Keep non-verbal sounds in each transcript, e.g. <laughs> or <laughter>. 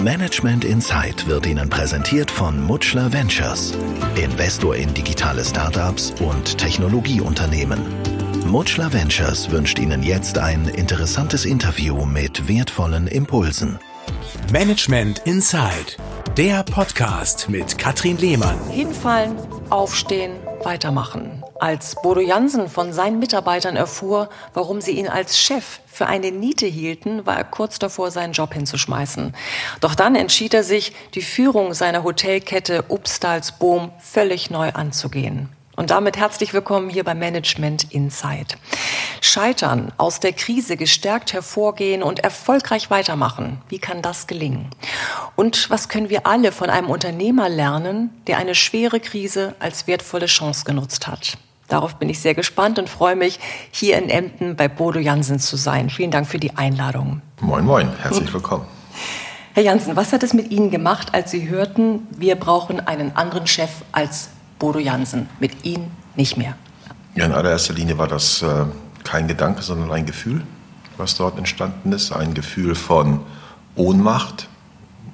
Management Insight wird Ihnen präsentiert von Mutschler Ventures, Investor in digitale Startups und Technologieunternehmen. Mutschler Ventures wünscht Ihnen jetzt ein interessantes Interview mit wertvollen Impulsen. Management Insight, der Podcast mit Katrin Lehmann. Hinfallen, aufstehen, weitermachen. Als Bodo Jansen von seinen Mitarbeitern erfuhr, warum sie ihn als Chef für eine Niete hielten, war er kurz davor, seinen Job hinzuschmeißen. Doch dann entschied er sich, die Führung seiner Hotelkette Upstalsboom völlig neu anzugehen. Und damit herzlich willkommen hier bei Management Insight. Scheitern, aus der Krise gestärkt hervorgehen und erfolgreich weitermachen. Wie kann das gelingen? Und was können wir alle von einem Unternehmer lernen, der eine schwere Krise als wertvolle Chance genutzt hat? Darauf bin ich sehr gespannt und freue mich, hier in Emden bei Bodo Jansen zu sein. Vielen Dank für die Einladung. Moin, moin, herzlich willkommen. <laughs> Herr Jansen, was hat es mit Ihnen gemacht, als Sie hörten, wir brauchen einen anderen Chef als Bodo Jansen? Mit Ihnen nicht mehr. Ja, in allererster Linie war das äh, kein Gedanke, sondern ein Gefühl, was dort entstanden ist. Ein Gefühl von Ohnmacht,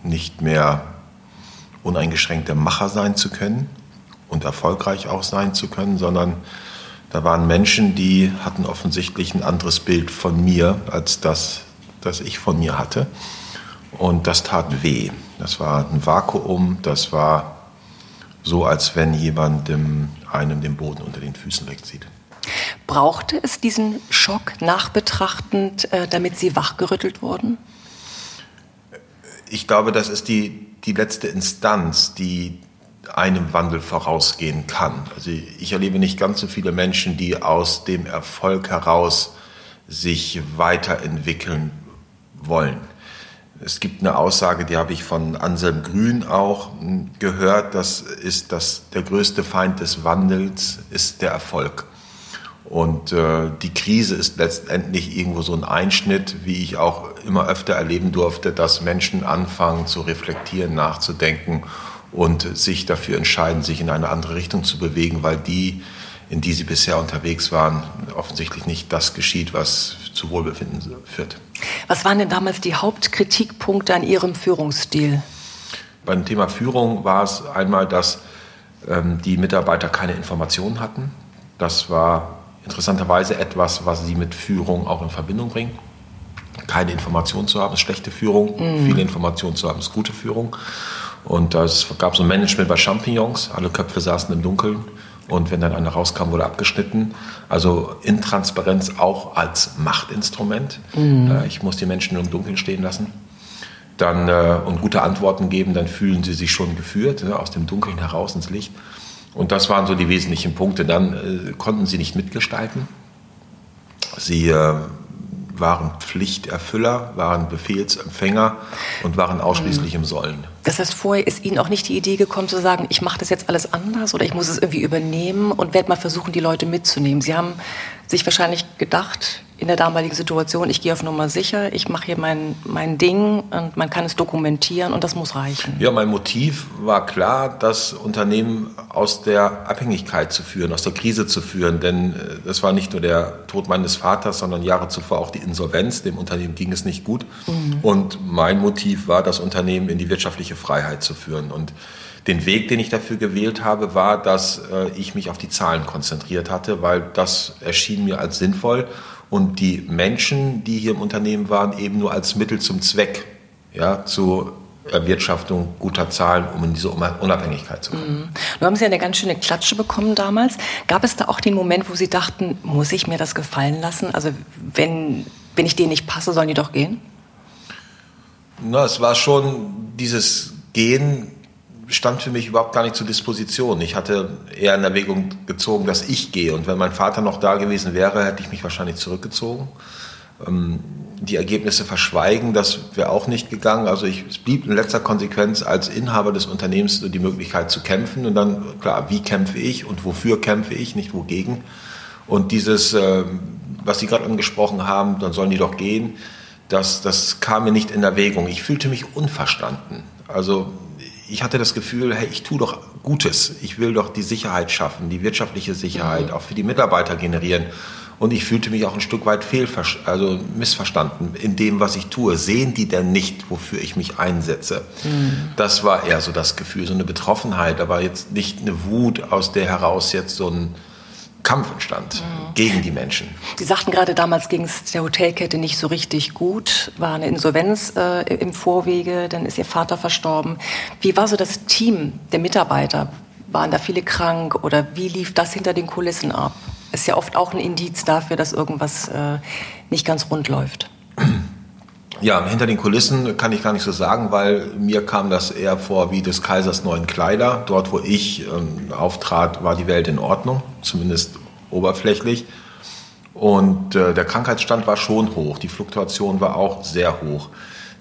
nicht mehr uneingeschränkter Macher sein zu können und erfolgreich auch sein zu können, sondern da waren Menschen, die hatten offensichtlich ein anderes Bild von mir als das, das ich von mir hatte. Und das tat weh. Das war ein Vakuum, das war so, als wenn jemand dem, einem den Boden unter den Füßen wegzieht. Brauchte es diesen Schock nachbetrachtend, äh, damit Sie wachgerüttelt wurden? Ich glaube, das ist die, die letzte Instanz, die einem Wandel vorausgehen kann. Also ich erlebe nicht ganz so viele Menschen, die aus dem Erfolg heraus sich weiterentwickeln wollen. Es gibt eine Aussage, die habe ich von Anselm Grün auch gehört, das ist, dass der größte Feind des Wandels ist der Erfolg. Und äh, die Krise ist letztendlich irgendwo so ein Einschnitt, wie ich auch immer öfter erleben durfte, dass Menschen anfangen zu reflektieren, nachzudenken und sich dafür entscheiden, sich in eine andere Richtung zu bewegen, weil die, in die sie bisher unterwegs waren, offensichtlich nicht das geschieht, was zu Wohlbefinden führt. Was waren denn damals die Hauptkritikpunkte an Ihrem Führungsstil? Beim Thema Führung war es einmal, dass ähm, die Mitarbeiter keine Informationen hatten. Das war interessanterweise etwas, was sie mit Führung auch in Verbindung bringen. Keine Informationen zu haben, ist schlechte Führung. Mhm. Viele Informationen zu haben, ist gute Führung. Und es gab so ein Management bei Champignons, alle Köpfe saßen im Dunkeln und wenn dann einer rauskam, wurde abgeschnitten. Also Intransparenz auch als Machtinstrument. Mhm. Äh, ich muss die Menschen im Dunkeln stehen lassen. Dann äh, und gute Antworten geben, dann fühlen sie sich schon geführt, aus dem Dunkeln heraus ins Licht. Und das waren so die wesentlichen Punkte. Dann äh, konnten sie nicht mitgestalten. Sie äh, waren Pflichterfüller, waren Befehlsempfänger und waren ausschließlich mhm. im Sollen. Das heißt, vorher ist Ihnen auch nicht die Idee gekommen zu sagen, ich mache das jetzt alles anders oder ich muss es irgendwie übernehmen und werde mal versuchen, die Leute mitzunehmen. Sie haben sich wahrscheinlich gedacht, in der damaligen Situation, ich gehe auf Nummer sicher, ich mache hier mein, mein Ding und man kann es dokumentieren und das muss reichen. Ja, mein Motiv war klar, das Unternehmen aus der Abhängigkeit zu führen, aus der Krise zu führen, denn äh, das war nicht nur der Tod meines Vaters, sondern Jahre zuvor auch die Insolvenz. Dem Unternehmen ging es nicht gut mhm. und mein Motiv war, das Unternehmen in die wirtschaftliche Freiheit zu führen und den Weg, den ich dafür gewählt habe, war, dass äh, ich mich auf die Zahlen konzentriert hatte, weil das erschien mir als sinnvoll und die Menschen, die hier im Unternehmen waren, eben nur als Mittel zum Zweck ja, zur Erwirtschaftung guter Zahlen, um in diese Unabhängigkeit zu kommen. Mhm. Du haben Sie eine ganz schöne Klatsche bekommen damals. Gab es da auch den Moment, wo Sie dachten, muss ich mir das gefallen lassen? Also wenn, wenn ich denen nicht passe, sollen die doch gehen? Na, es war schon dieses Gehen stand für mich überhaupt gar nicht zur Disposition. Ich hatte eher in Erwägung gezogen, dass ich gehe. Und wenn mein Vater noch da gewesen wäre, hätte ich mich wahrscheinlich zurückgezogen. Ähm, die Ergebnisse verschweigen, das wäre auch nicht gegangen. Also ich, es blieb in letzter Konsequenz als Inhaber des Unternehmens die Möglichkeit zu kämpfen. Und dann, klar, wie kämpfe ich und wofür kämpfe ich, nicht wogegen. Und dieses, ähm, was Sie gerade angesprochen haben, dann sollen die doch gehen, das, das kam mir nicht in Erwägung. Ich fühlte mich unverstanden. Also ich hatte das Gefühl, hey, ich tue doch Gutes. Ich will doch die Sicherheit schaffen, die wirtschaftliche Sicherheit, mhm. auch für die Mitarbeiter generieren. Und ich fühlte mich auch ein Stück weit fehl, also missverstanden in dem, was ich tue. Sehen die denn nicht, wofür ich mich einsetze? Mhm. Das war eher so das Gefühl, so eine Betroffenheit, aber jetzt nicht eine Wut, aus der heraus jetzt so ein Kampf entstand mhm. gegen die Menschen. Sie sagten gerade, damals ging es der Hotelkette nicht so richtig gut, war eine Insolvenz äh, im Vorwege, dann ist Ihr Vater verstorben. Wie war so das Team der Mitarbeiter? Waren da viele krank oder wie lief das hinter den Kulissen ab? Ist ja oft auch ein Indiz dafür, dass irgendwas äh, nicht ganz rund läuft. <clears throat> Ja, hinter den Kulissen kann ich gar nicht so sagen, weil mir kam das eher vor wie des Kaisers neuen Kleider. Dort, wo ich ähm, auftrat, war die Welt in Ordnung, zumindest oberflächlich. Und äh, der Krankheitsstand war schon hoch, die Fluktuation war auch sehr hoch.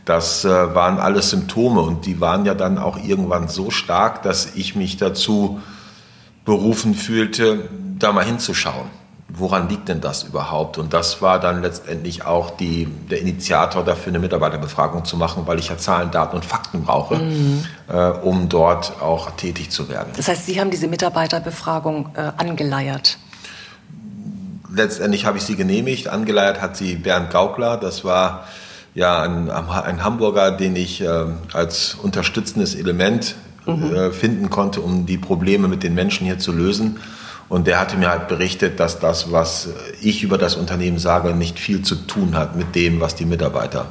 Das äh, waren alles Symptome und die waren ja dann auch irgendwann so stark, dass ich mich dazu berufen fühlte, da mal hinzuschauen. Woran liegt denn das überhaupt? Und das war dann letztendlich auch die, der Initiator dafür, eine Mitarbeiterbefragung zu machen, weil ich ja Zahlen, Daten und Fakten brauche, mhm. äh, um dort auch tätig zu werden. Das heißt, Sie haben diese Mitarbeiterbefragung äh, angeleiert? Letztendlich habe ich sie genehmigt. Angeleiert hat sie Bernd Gaukler. Das war ja ein, ein Hamburger, den ich äh, als unterstützendes Element mhm. äh, finden konnte, um die Probleme mit den Menschen hier zu lösen. Und der hatte mir halt berichtet, dass das, was ich über das Unternehmen sage, nicht viel zu tun hat mit dem, was die Mitarbeiter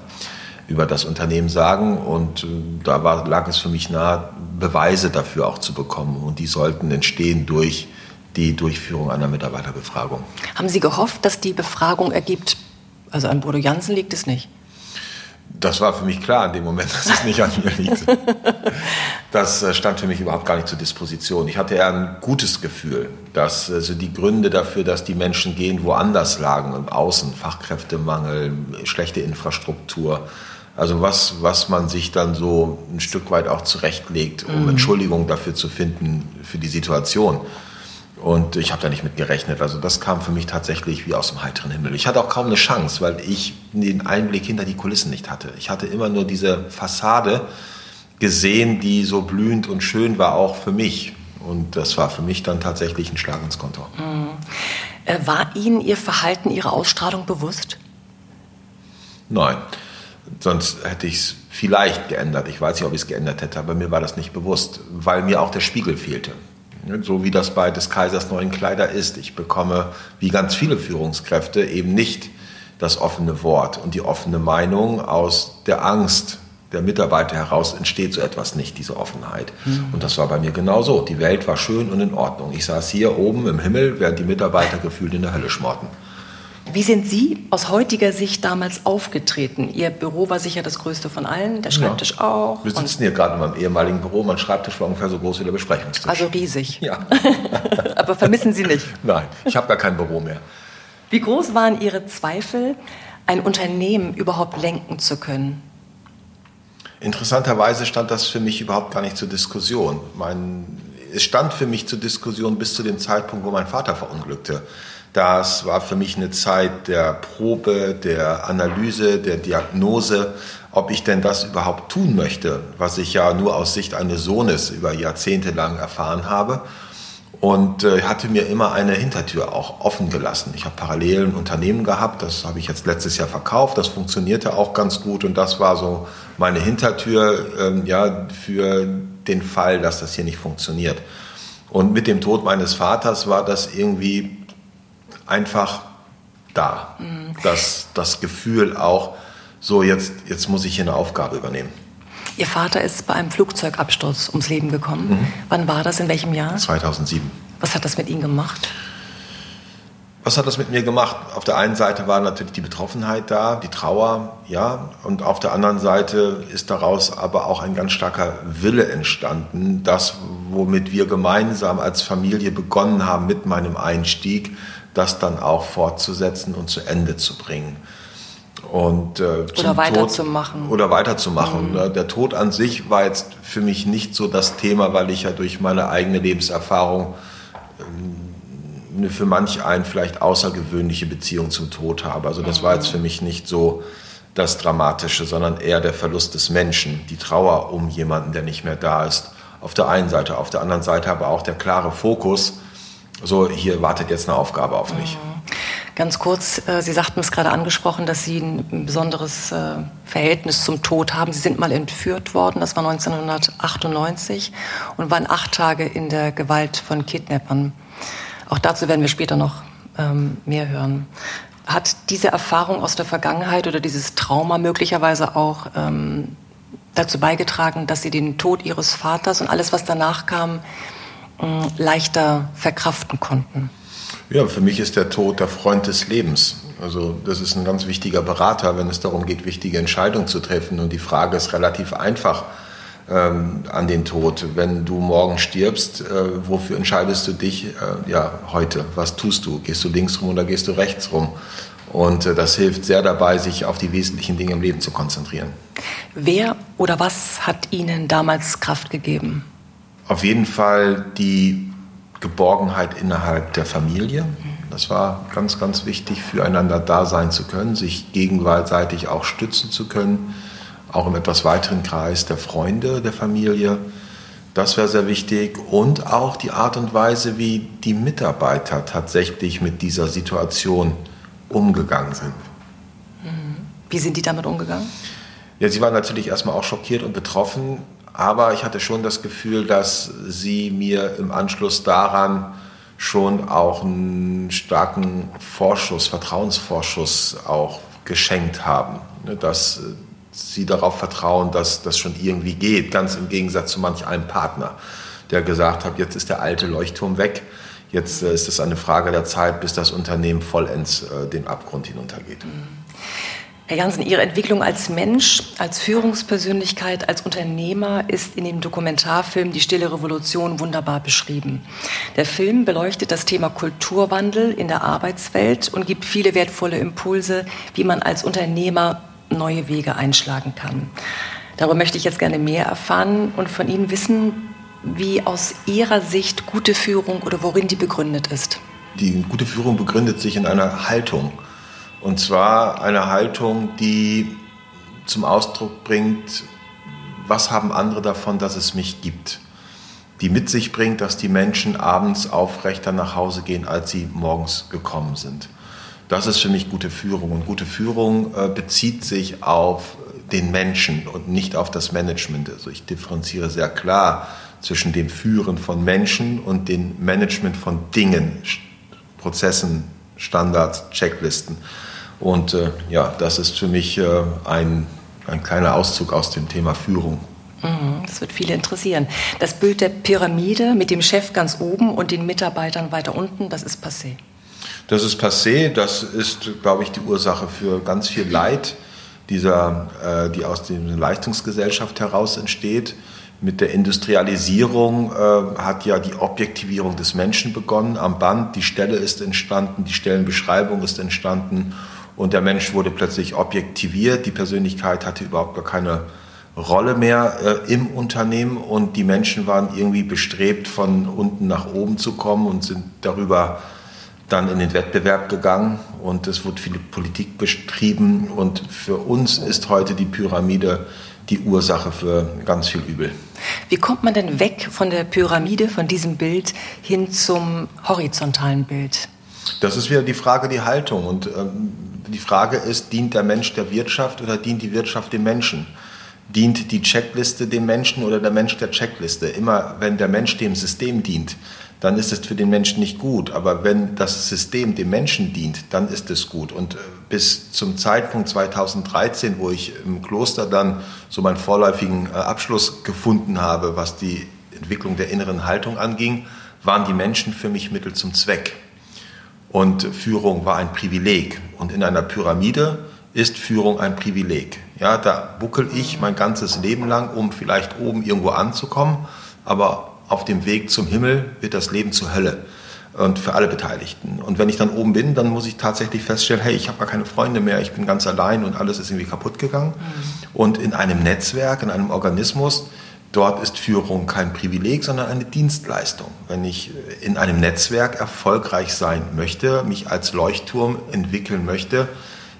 über das Unternehmen sagen. Und äh, da war, lag es für mich nahe, Beweise dafür auch zu bekommen. Und die sollten entstehen durch die Durchführung einer Mitarbeiterbefragung. Haben Sie gehofft, dass die Befragung ergibt, also an Bodo Jansen liegt es nicht? Das war für mich klar in dem Moment, <laughs> dass es nicht an mir liegt. Das äh, stand für mich überhaupt gar nicht zur Disposition. Ich hatte eher ein gutes Gefühl, dass also die Gründe dafür, dass die Menschen gehen, woanders lagen, im Außen, Fachkräftemangel, schlechte Infrastruktur. Also was, was man sich dann so ein Stück weit auch zurechtlegt, um mhm. Entschuldigung dafür zu finden, für die Situation. Und ich habe da nicht mit gerechnet. Also das kam für mich tatsächlich wie aus dem heiteren Himmel. Ich hatte auch kaum eine Chance, weil ich den Einblick hinter die Kulissen nicht hatte. Ich hatte immer nur diese Fassade gesehen, die so blühend und schön war, auch für mich. Und das war für mich dann tatsächlich ein Schlag ins Konto. Mhm. War Ihnen Ihr Verhalten, Ihre Ausstrahlung bewusst? Nein. Sonst hätte ich es vielleicht geändert. Ich weiß nicht, ob ich es geändert hätte, aber mir war das nicht bewusst, weil mir auch der Spiegel fehlte. So wie das bei des Kaisers neuen Kleider ist. Ich bekomme, wie ganz viele Führungskräfte, eben nicht das offene Wort und die offene Meinung aus der Angst der Mitarbeiter heraus entsteht so etwas nicht, diese Offenheit. Mhm. Und das war bei mir genauso. Die Welt war schön und in Ordnung. Ich saß hier oben im Himmel, während die Mitarbeiter gefühlt in der Hölle schmorten. Wie sind Sie aus heutiger Sicht damals aufgetreten? Ihr Büro war sicher das größte von allen, der Schreibtisch ja. auch. Wir sitzen hier gerade in meinem ehemaligen Büro. Mein Schreibtisch war ungefähr so groß wie der Besprechungstisch. Also riesig. <laughs> Ja. <laughs> Aber vermissen Sie nicht? Nein, ich habe gar kein Büro mehr. Wie groß waren Ihre Zweifel, ein Unternehmen überhaupt lenken zu können? Interessanterweise stand das für mich überhaupt gar nicht zur Diskussion. Mein, es stand für mich zur Diskussion bis zu dem Zeitpunkt, wo mein Vater verunglückte. Das war für mich eine Zeit der Probe, der Analyse, der Diagnose, ob ich denn das überhaupt tun möchte, was ich ja nur aus Sicht eines Sohnes über Jahrzehnte lang erfahren habe. Und äh, hatte mir immer eine Hintertür auch offen gelassen. Ich habe parallel ein Unternehmen gehabt, das habe ich jetzt letztes Jahr verkauft, das funktionierte auch ganz gut und das war so meine Hintertür ähm, ja, für den Fall, dass das hier nicht funktioniert. Und mit dem Tod meines Vaters war das irgendwie einfach da. Mhm. Das, das Gefühl auch, so jetzt, jetzt muss ich hier eine Aufgabe übernehmen. Ihr Vater ist bei einem Flugzeugabsturz ums Leben gekommen. Mhm. Wann war das? In welchem Jahr? 2007. Was hat das mit Ihnen gemacht? Was hat das mit mir gemacht? Auf der einen Seite war natürlich die Betroffenheit da, die Trauer, ja, und auf der anderen Seite ist daraus aber auch ein ganz starker Wille entstanden, das, womit wir gemeinsam als Familie begonnen haben mit meinem Einstieg, das dann auch fortzusetzen und zu Ende zu bringen. Und, äh, oder weiterzumachen. Oder weiterzumachen. Mhm. Ne? Der Tod an sich war jetzt für mich nicht so das Thema, weil ich ja durch meine eigene Lebenserfahrung ähm, eine für manch einen vielleicht außergewöhnliche Beziehung zum Tod habe. Also das mhm. war jetzt für mich nicht so das Dramatische, sondern eher der Verlust des Menschen, die Trauer um jemanden, der nicht mehr da ist. Auf der einen Seite, auf der anderen Seite aber auch der klare Fokus, so hier wartet jetzt eine Aufgabe auf mich. Mhm. Ganz kurz, äh, Sie sagten es gerade angesprochen, dass Sie ein besonderes äh, Verhältnis zum Tod haben. Sie sind mal entführt worden, das war 1998 und waren acht Tage in der Gewalt von Kidnappern. Auch dazu werden wir später noch ähm, mehr hören. Hat diese Erfahrung aus der Vergangenheit oder dieses Trauma möglicherweise auch ähm, dazu beigetragen, dass Sie den Tod Ihres Vaters und alles, was danach kam, leichter verkraften konnten? Ja, für mich ist der Tod der Freund des Lebens. Also das ist ein ganz wichtiger Berater, wenn es darum geht, wichtige Entscheidungen zu treffen. Und die Frage ist relativ einfach ähm, an den Tod. Wenn du morgen stirbst, äh, wofür entscheidest du dich äh, ja, heute? Was tust du? Gehst du links rum oder gehst du rechts rum? Und äh, das hilft sehr dabei, sich auf die wesentlichen Dinge im Leben zu konzentrieren. Wer oder was hat Ihnen damals Kraft gegeben? Auf jeden Fall die Geborgenheit innerhalb der Familie. Das war ganz, ganz wichtig, füreinander da sein zu können, sich gegenseitig auch stützen zu können, auch im etwas weiteren Kreis der Freunde der Familie. Das wäre sehr wichtig. Und auch die Art und Weise, wie die Mitarbeiter tatsächlich mit dieser Situation umgegangen sind. Wie sind die damit umgegangen? Ja, sie waren natürlich erstmal auch schockiert und betroffen, aber ich hatte schon das Gefühl, dass sie mir im Anschluss daran schon auch einen starken Vorschuss, Vertrauensvorschuss auch geschenkt haben. Ne, dass sie darauf vertrauen, dass das schon irgendwie geht, ganz im Gegensatz zu manch einem Partner, der gesagt hat, jetzt ist der alte Leuchtturm weg, jetzt äh, ist es eine Frage der Zeit, bis das Unternehmen vollends äh, den Abgrund hinuntergeht. Mhm. Herr Jansen, Ihre Entwicklung als Mensch, als Führungspersönlichkeit, als Unternehmer ist in dem Dokumentarfilm Die Stille Revolution wunderbar beschrieben. Der Film beleuchtet das Thema Kulturwandel in der Arbeitswelt und gibt viele wertvolle Impulse, wie man als Unternehmer neue Wege einschlagen kann. Darüber möchte ich jetzt gerne mehr erfahren und von Ihnen wissen, wie aus Ihrer Sicht gute Führung oder worin die begründet ist. Die gute Führung begründet sich in einer Haltung und zwar eine Haltung, die zum Ausdruck bringt, was haben andere davon, dass es mich gibt. Die mit sich bringt, dass die Menschen abends aufrechter nach Hause gehen, als sie morgens gekommen sind. Das ist für mich gute Führung. Und gute Führung äh, bezieht sich auf den Menschen und nicht auf das Management. Also ich differenziere sehr klar zwischen dem Führen von Menschen und dem Management von Dingen, Prozessen, Standards, Checklisten. Und äh, ja, das ist für mich äh, ein, ein kleiner Auszug aus dem Thema Führung. Mhm, das wird viele interessieren. Das Bild der Pyramide mit dem Chef ganz oben und den Mitarbeitern weiter unten, das ist passé. Das ist passé, das ist, glaube ich, die Ursache für ganz viel Leid, dieser, äh, die aus der Leistungsgesellschaft heraus entsteht. Mit der Industrialisierung äh, hat ja die Objektivierung des Menschen begonnen am Band. Die Stelle ist entstanden, die Stellenbeschreibung ist entstanden und der Mensch wurde plötzlich objektiviert. Die Persönlichkeit hatte überhaupt gar keine Rolle mehr äh, im Unternehmen und die Menschen waren irgendwie bestrebt, von unten nach oben zu kommen und sind darüber dann in den Wettbewerb gegangen und es wurde viel Politik betrieben und für uns ist heute die Pyramide die Ursache für ganz viel Übel. Wie kommt man denn weg von der Pyramide, von diesem Bild hin zum horizontalen Bild? Das ist wieder die Frage, die Haltung und ähm, die Frage ist, dient der Mensch der Wirtschaft oder dient die Wirtschaft dem Menschen? Dient die Checkliste dem Menschen oder der Mensch der Checkliste? Immer wenn der Mensch dem System dient, dann ist es für den Menschen nicht gut. Aber wenn das System dem Menschen dient, dann ist es gut. Und äh, bis zum Zeitpunkt 2013, wo ich im Kloster dann so meinen vorläufigen äh, Abschluss gefunden habe, was die Entwicklung der inneren Haltung anging, waren die Menschen für mich Mittel zum Zweck. Und Führung war ein Privileg. Und in einer Pyramide ist Führung ein Privileg. Ja, da buckel ich mein ganzes Leben lang, um vielleicht oben irgendwo anzukommen, aber auf dem Weg zum Himmel wird das Leben zur Hölle und für alle Beteiligten. Und wenn ich dann oben bin, dann muss ich tatsächlich feststellen, hey, ich habe gar keine Freunde mehr, ich bin ganz allein und alles ist irgendwie kaputt gegangen. Mhm. Und in einem Netzwerk, in einem Organismus Dort ist Führung kein Privileg, sondern eine Dienstleistung. Wenn ich in einem Netzwerk erfolgreich sein möchte, mich als Leuchtturm entwickeln möchte,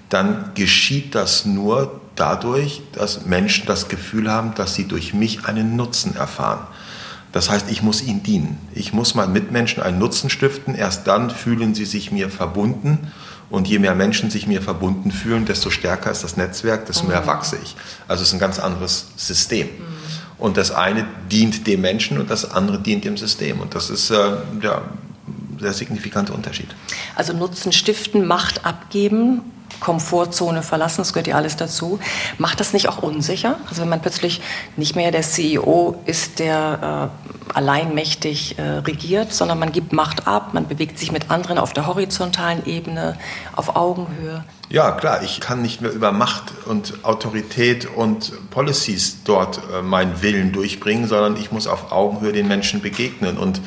dann geschieht das nur dadurch, dass Menschen das Gefühl haben, dass sie durch mich einen Nutzen erfahren. Das heißt, ich muss ihnen dienen. Ich muss meinen Mitmenschen einen Nutzen stiften. Erst dann fühlen sie sich mir verbunden Und je mehr Menschen sich mir verbunden fühlen, desto stärker ist das Netzwerk, desto mehr mhm. wachse ich. Also es ist ein ganz anderes System. Und das eine dient dem Menschen und das andere dient dem System. Und das ist äh, ja, sehr signifikante Unterschied. Also Nutzen stiften, Macht abgeben, Komfortzone verlassen, das gehört ja alles dazu. Macht das nicht auch unsicher? Also wenn man plötzlich nicht mehr der CEO ist, der äh, alleinmächtig äh, regiert, sondern man gibt Macht ab, man bewegt sich mit anderen auf der horizontalen Ebene, auf Augenhöhe. Ja, klar, ich kann nicht mehr über Macht und Autorität und Policies dort äh, meinen Willen durchbringen, sondern ich muss auf Augenhöhe den Menschen begegnen. Und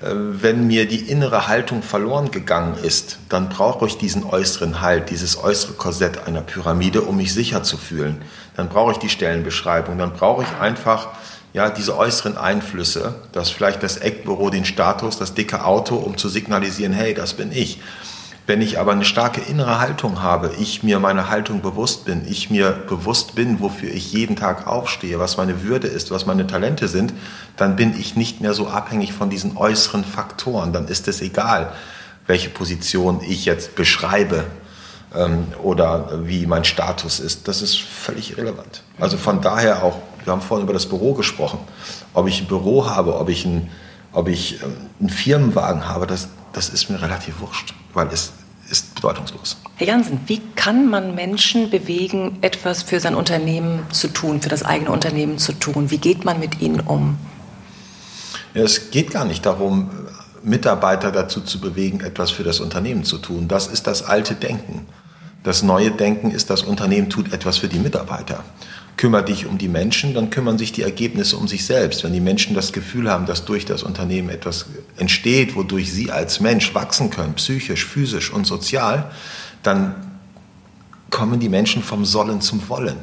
äh, wenn mir die innere Haltung verloren gegangen ist, dann brauche ich diesen äußeren Halt, dieses äußere Korsett einer Pyramide, um mich sicher zu fühlen. Dann brauche ich die Stellenbeschreibung, dann brauche ich einfach ja, diese äußeren Einflüsse, dass vielleicht das Eckbüro den Status, das dicke Auto, um zu signalisieren, hey, das bin ich. Wenn ich aber eine starke innere Haltung habe, ich mir meiner Haltung bewusst bin, ich mir bewusst bin, wofür ich jeden Tag aufstehe, was meine Würde ist, was meine Talente sind, dann bin ich nicht mehr so abhängig von diesen äußeren Faktoren. Dann ist es egal, welche Position ich jetzt beschreibe ähm, oder wie mein Status ist. Das ist völlig irrelevant. Also von daher auch, wir haben vorhin über das Büro gesprochen, ob ich ein Büro habe, ob ich ein ob ich ähm, einen Firmenwagen habe, das, das ist mir relativ wurscht, weil es ist bedeutungslos. Herr Jansen, wie kann man Menschen bewegen, etwas für sein Unternehmen zu tun, für das eigene Unternehmen zu tun? Wie geht man mit ihnen um? Ja, es geht gar nicht darum, Mitarbeiter dazu zu bewegen, etwas für das Unternehmen zu tun. Das ist das alte Denken. Das neue Denken ist, das Unternehmen tut etwas für die Mitarbeiter kümmere dich um die Menschen, dann kümmern sich die Ergebnisse um sich selbst. Wenn die Menschen das Gefühl haben, dass durch das Unternehmen etwas entsteht, wodurch sie als Mensch wachsen können, psychisch, physisch und sozial, dann kommen die Menschen vom Sollen zum Wollen.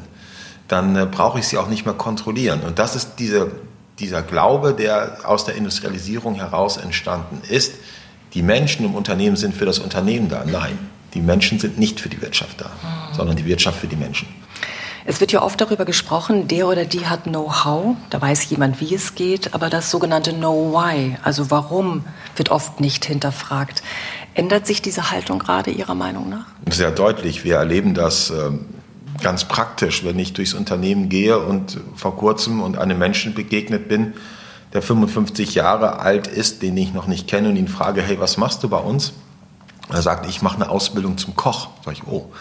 Dann äh, brauche ich sie auch nicht mehr kontrollieren. Und das ist diese, dieser Glaube, der aus der Industrialisierung heraus entstanden ist. Die Menschen im Unternehmen sind für das Unternehmen da. Nein, die Menschen sind nicht für die Wirtschaft da, sondern die Wirtschaft für die Menschen. Es wird ja oft darüber gesprochen, der oder die hat Know-how, da weiß jemand, wie es geht, aber das sogenannte Know-why, also warum, wird oft nicht hinterfragt. Ändert sich diese Haltung gerade Ihrer Meinung nach? Sehr deutlich. Wir erleben das ähm, ganz praktisch, wenn ich durchs Unternehmen gehe und vor kurzem und einem Menschen begegnet bin, der 55 Jahre alt ist, den ich noch nicht kenne und ihn frage, hey, was machst du bei uns? Er sagt, ich mache eine Ausbildung zum Koch. Sag ich, oh,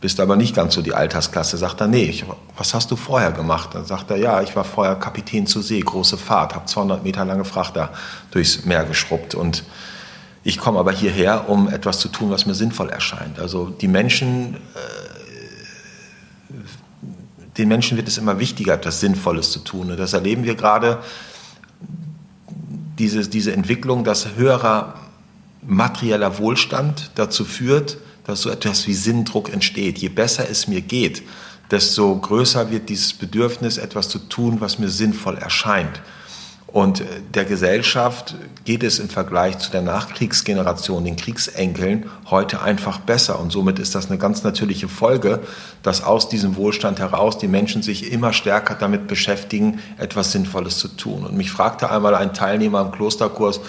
bist aber nicht ganz so die Altersklasse. Sagt er, nee, ich, was hast du vorher gemacht? Dann sagt er, ja, ich war vorher Kapitän zur See, große Fahrt, habe 200 Meter lange Frachter durchs Meer geschrubbt und ich komme aber hierher, um etwas zu tun, was mir sinnvoll erscheint. Also die Menschen, äh, den Menschen wird es immer wichtiger, etwas Sinnvolles zu tun. Und das erleben wir gerade, diese, diese Entwicklung, dass höherer materieller Wohlstand dazu führt, dass so etwas wie Sinndruck entsteht. Je besser es mir geht, desto größer wird dieses Bedürfnis, etwas zu tun, was mir sinnvoll erscheint. Und der Gesellschaft geht es im Vergleich zu der Nachkriegsgeneration, den Kriegsenkeln, heute einfach besser. Und somit ist das eine ganz natürliche Folge, dass aus diesem Wohlstand heraus die Menschen sich immer stärker damit beschäftigen, etwas Sinnvolles zu tun. Und mich fragte einmal ein Teilnehmer im Klosterkurs,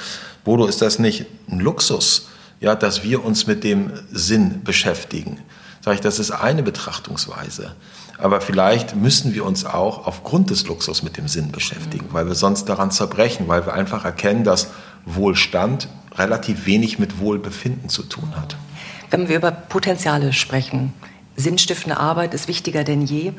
Bodo, ist das nicht ein Luxus? Ja, dass wir uns mit dem Sinn beschäftigen. Sag ich, das ist eine Betrachtungsweise. Aber vielleicht müssen wir uns auch aufgrund des Luxus mit dem Sinn beschäftigen, weil wir sonst daran zerbrechen, weil wir einfach erkennen, dass Wohlstand relativ wenig mit Wohlbefinden zu tun hat. Wenn wir über Potenziale sprechen, sinnstiftende Arbeit ist wichtiger denn je.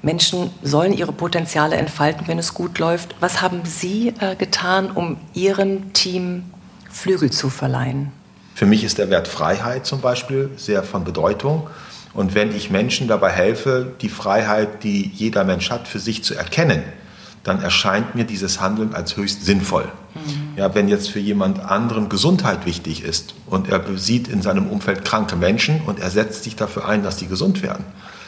Menschen sollen ihre Potenziale entfalten, wenn es gut läuft. Was haben Sie äh, getan, um Ihrem Team Flügel zu verleihen? Für mich ist der Wert Freiheit zum Beispiel sehr von Bedeutung. Und wenn ich Menschen dabei helfe, die Freiheit, die jeder Mensch hat, für sich zu erkennen, dann erscheint mir dieses Handeln als höchst sinnvoll. Mhm. Ja, wenn jetzt für jemand anderen Gesundheit wichtig ist und er sieht in seinem Umfeld kranke Menschen und er setzt sich dafür ein, dass die gesund werden,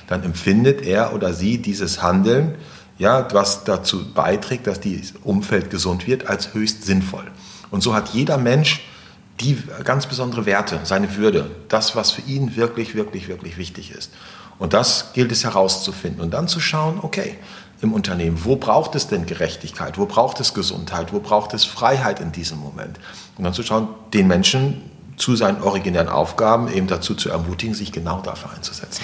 dann empfindet er oder sie dieses Handeln, ja, was dazu beiträgt, dass das Umfeld gesund wird, als höchst sinnvoll. Und so hat jeder Mensch die ganz besondere Werte, seine Würde, das, was für ihn wirklich, wirklich, wirklich wichtig ist. Und das gilt es herauszufinden und dann zu schauen, okay, im Unternehmen, wo braucht es denn Gerechtigkeit, wo braucht es Gesundheit, wo braucht es Freiheit in diesem Moment? Und dann zu schauen, den Menschen zu seinen originären Aufgaben eben dazu zu ermutigen, sich genau dafür einzusetzen.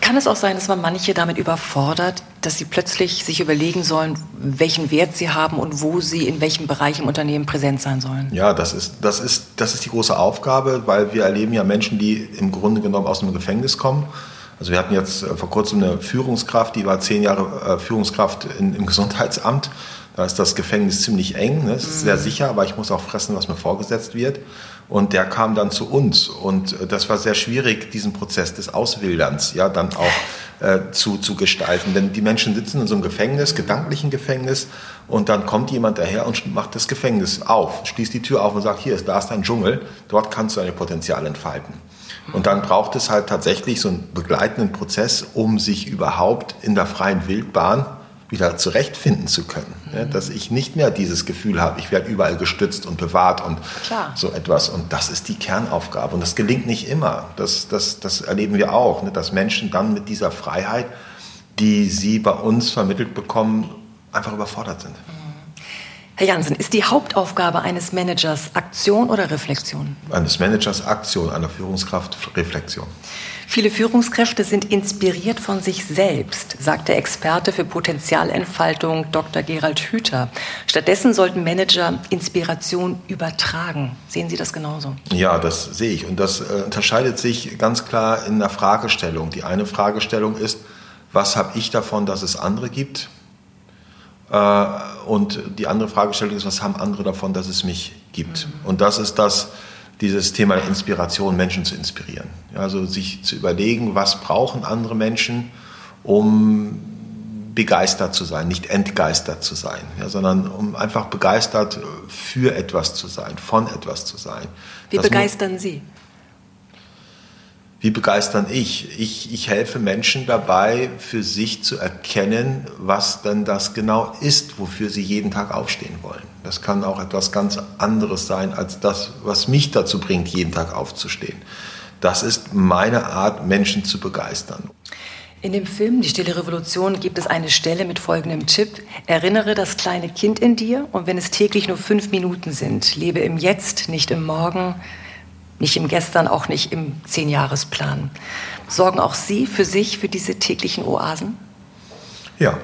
Kann es auch sein, dass man manche damit überfordert, dass sie plötzlich sich überlegen sollen, welchen Wert sie haben und wo sie in welchem Bereich im Unternehmen präsent sein sollen? Ja, das ist, das ist, das ist die große Aufgabe, weil wir erleben ja Menschen, die im Grunde genommen aus einem Gefängnis kommen. Also wir hatten jetzt äh, vor kurzem eine Führungskraft, die war zehn Jahre äh, Führungskraft in, im Gesundheitsamt. Da ist das Gefängnis ziemlich eng, ne? es ist sehr mhm. sicher, aber ich muss auch fressen, was mir vorgesetzt wird. Und der kam dann zu uns und äh, das war sehr schwierig, diesen Prozess des Auswilderns ja dann auch äh, zu, zu gestalten. Denn die Menschen sitzen in so einem Gefängnis, gedanklichen Gefängnis und dann kommt jemand daher und macht das Gefängnis auf, schließt die Tür auf und sagt, hier, ist, da ist ein Dschungel, dort kannst du deine Potenzial entfalten. Und dann braucht es halt tatsächlich so einen begleitenden Prozess, um sich überhaupt in der freien Wildbahn wieder zurechtfinden zu können. Ja, dass ich nicht mehr dieses Gefühl habe, ich werde überall gestützt und bewahrt und Klar. so etwas. Und das ist die Kernaufgabe. Und das gelingt nicht immer. Das, das, das erleben wir auch, ne, dass Menschen dann mit dieser Freiheit, die sie bei uns vermittelt bekommen, einfach überfordert sind. Herr Jansen, ist die Hauptaufgabe eines Managers Aktion oder Reflexion? Eines Managers Aktion, einer Führungskraft Reflexion. Viele Führungskräfte sind inspiriert von sich selbst, sagt der Experte für Potenzialentfaltung Dr. Gerald Hüther. Stattdessen sollten Manager Inspiration übertragen. Sehen Sie das genauso? Ja, das sehe ich. Und das äh, unterscheidet sich ganz klar in der Fragestellung. Die eine Fragestellung ist, was habe ich davon, dass es andere gibt? Äh, und die andere Fragestellung ist, was haben andere davon, dass es mich gibt? Mhm. Und das ist das, dieses Thema Inspiration, Menschen zu inspirieren. Also sich zu überlegen, was brauchen andere Menschen, um begeistert zu sein, nicht entgeistert zu sein, ja, sondern um einfach begeistert für etwas zu sein, von etwas zu sein. Wie das begeistern Sie? Wie begeistern ich? ich? Ich helfe Menschen dabei, für sich zu erkennen, was denn das genau ist, wofür sie jeden Tag aufstehen wollen. Das kann auch etwas ganz anderes sein als das, was mich dazu bringt, jeden Tag aufzustehen. Das ist meine Art, Menschen zu begeistern. In dem Film Die Stille Revolution gibt es eine Stelle mit folgendem Tipp. Erinnere das kleine Kind in dir und wenn es täglich nur fünf Minuten sind, lebe im Jetzt, nicht im Morgen, nicht im Gestern, auch nicht im Zehnjahresplan. Sorgen auch Sie für sich, für diese täglichen Oasen? Ja,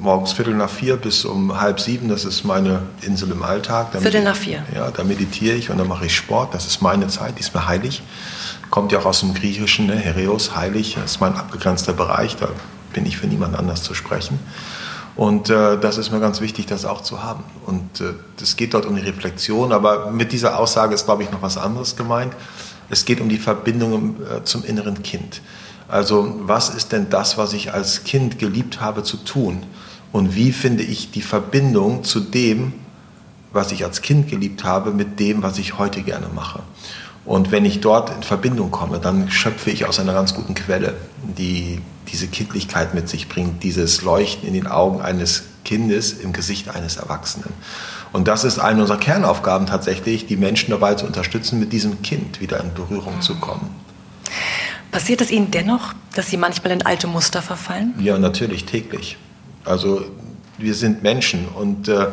morgens Viertel nach vier bis um halb sieben, das ist meine Insel im Alltag. Da Viertel nach vier? Ja, da meditiere ich und dann mache ich Sport. Das ist meine Zeit, die ist mir heilig. Kommt ja auch aus dem Griechischen, ne? Hereos, heilig, das ist mein abgegrenzter Bereich, da bin ich für niemand anders zu sprechen. Und äh, das ist mir ganz wichtig, das auch zu haben. Und es äh, geht dort um die Reflexion, aber mit dieser Aussage ist, glaube ich, noch was anderes gemeint. Es geht um die Verbindung äh, zum inneren Kind. Also was ist denn das, was ich als Kind geliebt habe zu tun? Und wie finde ich die Verbindung zu dem, was ich als Kind geliebt habe, mit dem, was ich heute gerne mache? Und wenn ich dort in Verbindung komme, dann schöpfe ich aus einer ganz guten Quelle, die diese Kindlichkeit mit sich bringt, dieses Leuchten in den Augen eines Kindes im Gesicht eines Erwachsenen. Und das ist eine unserer Kernaufgaben tatsächlich, die Menschen dabei zu unterstützen, mit diesem Kind wieder in Berührung zu kommen. Passiert es Ihnen dennoch, dass Sie manchmal in alte Muster verfallen? Ja, natürlich, täglich. Also wir sind Menschen und äh,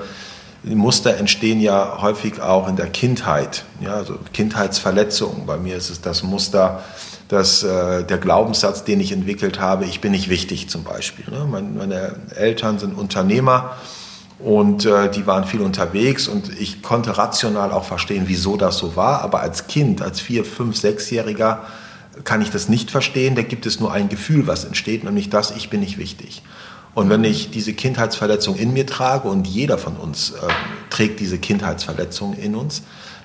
die Muster entstehen ja häufig auch in der Kindheit. Ja, also Kindheitsverletzungen. Bei mir ist es das Muster, dass äh, der Glaubenssatz, den ich entwickelt habe, ich bin nicht wichtig zum Beispiel. Ne? Meine, meine, Eltern sind Unternehmer und äh, die waren viel unterwegs und ich konnte rational auch verstehen, wieso das so war. Aber als Kind, als vier, fünf, sechsjähriger kann ich das nicht verstehen. Da gibt es nur ein Gefühl, was entsteht, nämlich das, ich bin nicht wichtig. Und wenn ich diese Kindheitsverletzung in mir trage und jeder von uns äh, trägt diese Kindheitsverletzung in uns,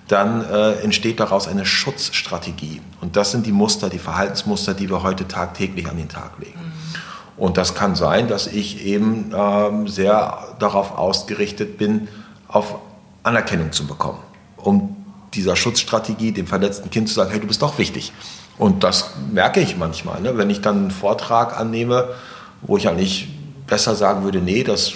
dann äh, entsteht daraus eine Schutzstrategie. Und das sind die Muster, die Verhaltensmuster, die wir heute tagtäglich an den Tag legen. Und das kann sein, dass ich eben ähm, sehr darauf ausgerichtet bin, auf Anerkennung zu bekommen. Um dieser Schutzstrategie dem verletzten Kind zu sagen, hey, du bist doch wichtig. Und das merke ich manchmal, ne? wenn ich dann einen Vortrag annehme, wo ich eigentlich besser sagen würde, nee, das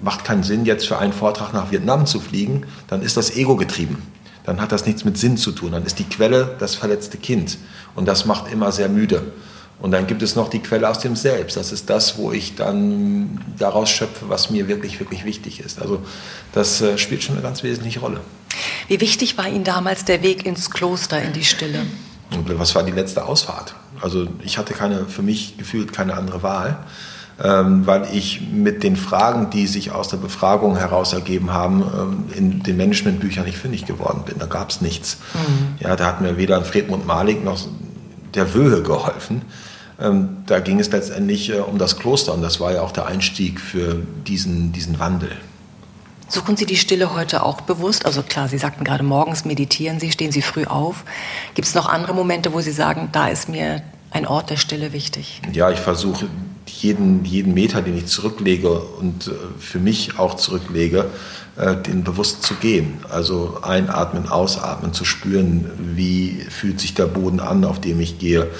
macht keinen Sinn, jetzt für einen Vortrag nach Vietnam zu fliegen, dann ist das Ego getrieben. Dann hat das nichts mit Sinn zu tun. Dann ist die Quelle das verletzte Kind. Und das macht immer sehr müde. Und dann gibt es noch die Quelle aus dem Selbst. Das ist das, wo ich dann daraus schöpfe, was mir wirklich, wirklich wichtig ist. Also das äh, spielt schon eine ganz wesentliche Rolle. Wie wichtig war Ihnen damals der Weg ins Kloster, in die Stille? Und was war die letzte Ausfahrt? Also ich hatte keine, für mich gefühlt keine andere Wahl, weil ich mit den Fragen, die sich aus der Befragung heraus ergeben haben, ähm, in den Managementbüchern nicht fündig geworden bin. Da gab es nichts. Mhm. Ja, da hat mir weder Fredmund Malik noch der Wöhe geholfen. Ähm, da ging es letztendlich äh, um das Kloster und das war ja auch der Einstieg für diesen, diesen Wandel. Suchen Sie die Stille heute auch bewusst? Also klar, Sie sagten gerade morgens meditieren Sie, stehen Sie früh auf. Gibt es noch andere Momente, wo Sie sagen, da ist mir ein Ort der Stille wichtig? Ja, ich versuche jeden, jeden Meter, den ich zurücklege und äh, für mich auch zurücklege, äh, den bewusst zu gehen. Also einatmen, ausatmen, zu spüren, wie fühlt sich der Boden an, auf dem ich gehe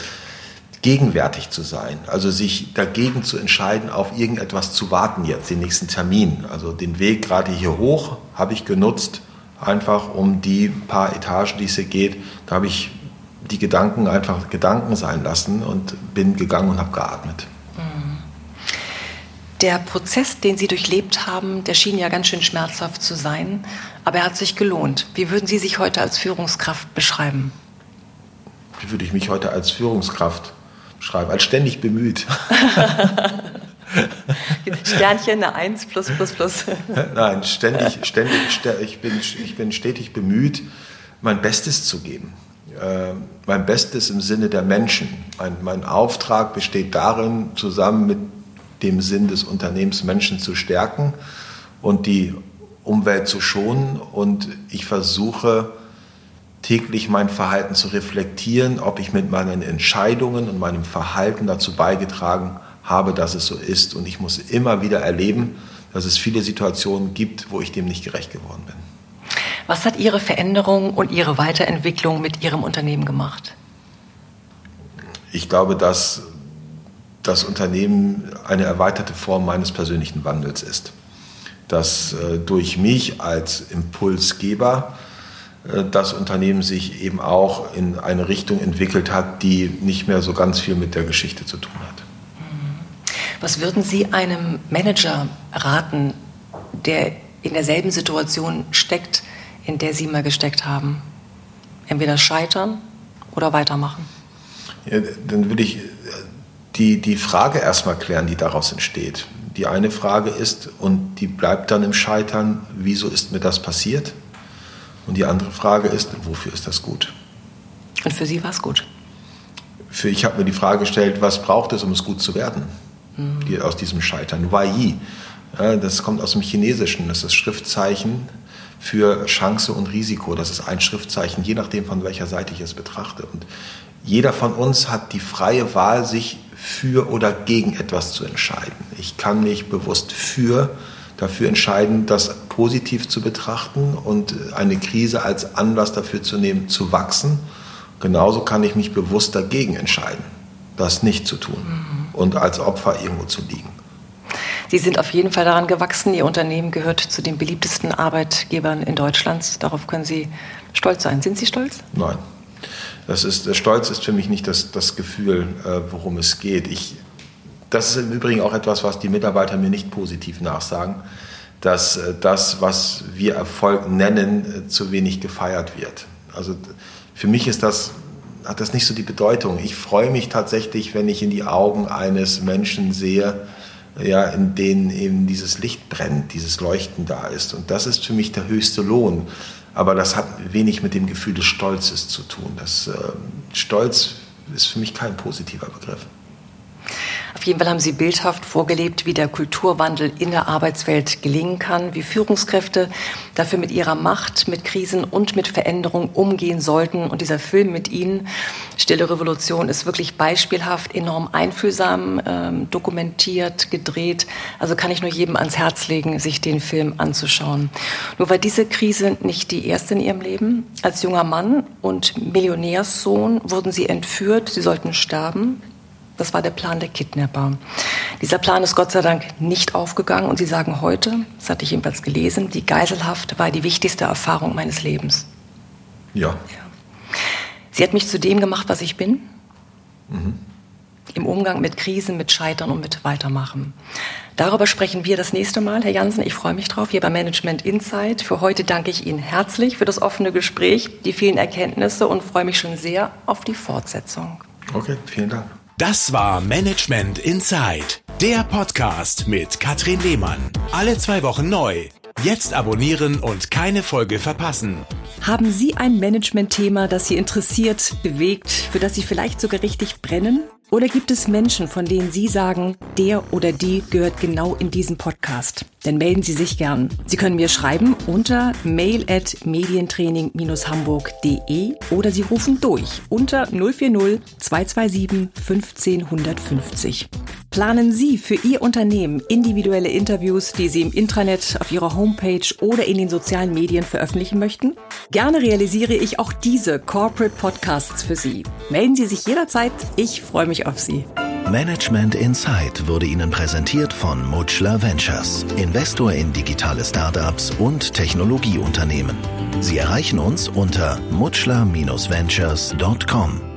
gegenwärtig zu sein, also sich dagegen zu entscheiden, auf irgendetwas zu warten jetzt, den nächsten Termin. Also den Weg gerade hier hoch habe ich genutzt, einfach um die paar Etagen, die es hier geht, da habe ich die Gedanken einfach Gedanken sein lassen und bin gegangen und habe geatmet. Der Prozess, den Sie durchlebt haben, der schien ja ganz schön schmerzhaft zu sein, aber er hat sich gelohnt. Wie würden Sie sich heute als Führungskraft beschreiben? Wie würde ich mich heute als Führungskraft schreibe, als ständig bemüht. <laughs> Sternchen, eine 1 plus plus plus. <laughs> Nein, ständig, ständig, ich bin, ich bin stetig bemüht, mein Bestes zu geben. Äh, mein Bestes im Sinne der Menschen. Mein, mein Auftrag besteht darin, zusammen mit dem Sinn des Unternehmens Menschen zu stärken und die Umwelt zu schonen. Und ich versuche, täglich mein Verhalten zu reflektieren, ob ich mit meinen Entscheidungen und meinem Verhalten dazu beigetragen habe, dass es so ist. Und ich muss immer wieder erleben, dass es viele Situationen gibt, wo ich dem nicht gerecht geworden bin. Was hat Ihre Veränderung und Ihre Weiterentwicklung mit Ihrem Unternehmen gemacht? Ich glaube, dass das Unternehmen eine erweiterte Form meines persönlichen Wandels ist. Dass äh, durch mich als Impulsgeber äh, das Unternehmen sich eben auch in eine Richtung entwickelt hat, die nicht mehr so ganz viel mit der Geschichte zu tun hat. Was würden Sie einem Manager raten, der in derselben Situation steckt, in der Sie mal gesteckt haben? Entweder scheitern oder weitermachen? Ja, dann würde ich die, die Frage erstmal klären, die daraus entsteht. Die eine Frage ist, und die bleibt dann im Scheitern, wieso ist mir das passiert? Und die andere Frage ist, wofür ist das gut? Und für Sie war es gut? Für, ich habe mir die Frage gestellt, was braucht es, um es gut zu werden? Mhm. Die, aus diesem Scheitern. Wai Yi. Ja, das kommt aus dem Chinesischen. Das ist das Schriftzeichen für Chance und Risiko. Das ist ein Schriftzeichen, je nachdem, von welcher Seite ich es betrachte. Und jeder von uns hat die freie Wahl, sich für oder gegen etwas zu entscheiden. Ich kann mich bewusst für dafür entscheiden, das positiv zu betrachten und eine Krise als Anlass dafür zu nehmen, zu wachsen. Genauso kann ich mich bewusst dagegen entscheiden, das nicht zu tun mhm. und als Opfer irgendwo zu liegen. Sie sind auf jeden Fall daran gewachsen. Ihr Unternehmen gehört zu den beliebtesten Arbeitgebern in Deutschland. Darauf können Sie stolz sein. Sind Sie stolz? Nein. Das ist, Stolz ist für mich nicht das, das Gefühl, äh, worum es geht. Ich das ist im Übrigen auch etwas, was die Mitarbeiter mir nicht positiv nachsagen, dass äh, das, was wir Erfolg nennen, äh, zu wenig gefeiert wird. Also für mich ist das, hat das nicht so die Bedeutung. Ich freue mich tatsächlich, wenn ich in die Augen eines Menschen sehe, ja, in denen eben dieses Licht brennt, dieses Leuchten da ist. Und das ist für mich der höchste Lohn. Aber das hat wenig mit dem Gefühl des Stolzes zu tun. Das, äh, Stolz ist für mich kein positiver Begriff. Auf jeden Fall haben Sie bildhaft vorgelebt, wie der Kulturwandel in der Arbeitswelt gelingen kann, wie Führungskräfte dafür mit ihrer Macht, mit Krisen und mit Veränderungen umgehen sollten. Und dieser Film mit Ihnen, Stille Revolution, ist wirklich beispielhaft, enorm einfühlsam ähm, dokumentiert, gedreht. Also kann ich nur jedem ans Herz legen, sich den Film anzuschauen. Nur war diese Krise nicht die erste in Ihrem Leben. Als junger Mann und Millionärssohn wurden Sie entführt, Sie sollten sterben. Das war der Plan der Kidnapper. Dieser Plan ist Gott sei Dank nicht aufgegangen und Sie sagen heute, das hatte ich jedenfalls gelesen, die Geiselhaft war die wichtigste Erfahrung meines Lebens. Ja. ja. Sie hat mich zu dem gemacht, was ich bin. Mhm. im Umgang mit Krisen, mit Scheitern und mit Weitermachen. Darüber sprechen wir das nächste Mal, Herr Jansen. Ich freue mich drauf, hier bei Management Insight. Für heute danke ich Ihnen herzlich für das offene Gespräch, die vielen Erkenntnisse und freue mich schon sehr auf die Fortsetzung. Okay, vielen Dank. Das war Management Insight, der Podcast mit Katrin Lehmann. Alle zwei Wochen neu. Jetzt abonnieren und keine Folge verpassen. Haben Sie ein Management-Thema, das Sie interessiert, bewegt, für das Sie vielleicht sogar richtig brennen? Oder gibt es Menschen, von denen Sie sagen, der oder die gehört genau in diesen Podcast? Dann melden Sie sich gern. Sie können mir schreiben unter mail at medientraining-hamburg.de oder Sie rufen durch unter 040 227 15 150. Planen Sie für Ihr Unternehmen individuelle Interviews, die Sie im Intranet, auf Ihrer Homepage oder in den sozialen Medien veröffentlichen möchten? Gerne realisiere ich auch diese Corporate Podcasts für Sie. Melden Sie sich jederzeit. Ich freue mich auf Sie. Management Insight wurde Ihnen präsentiert von Mutschler Ventures, Investor in digitale Startups und Technologieunternehmen. Sie erreichen uns unter mutschler-ventures.com.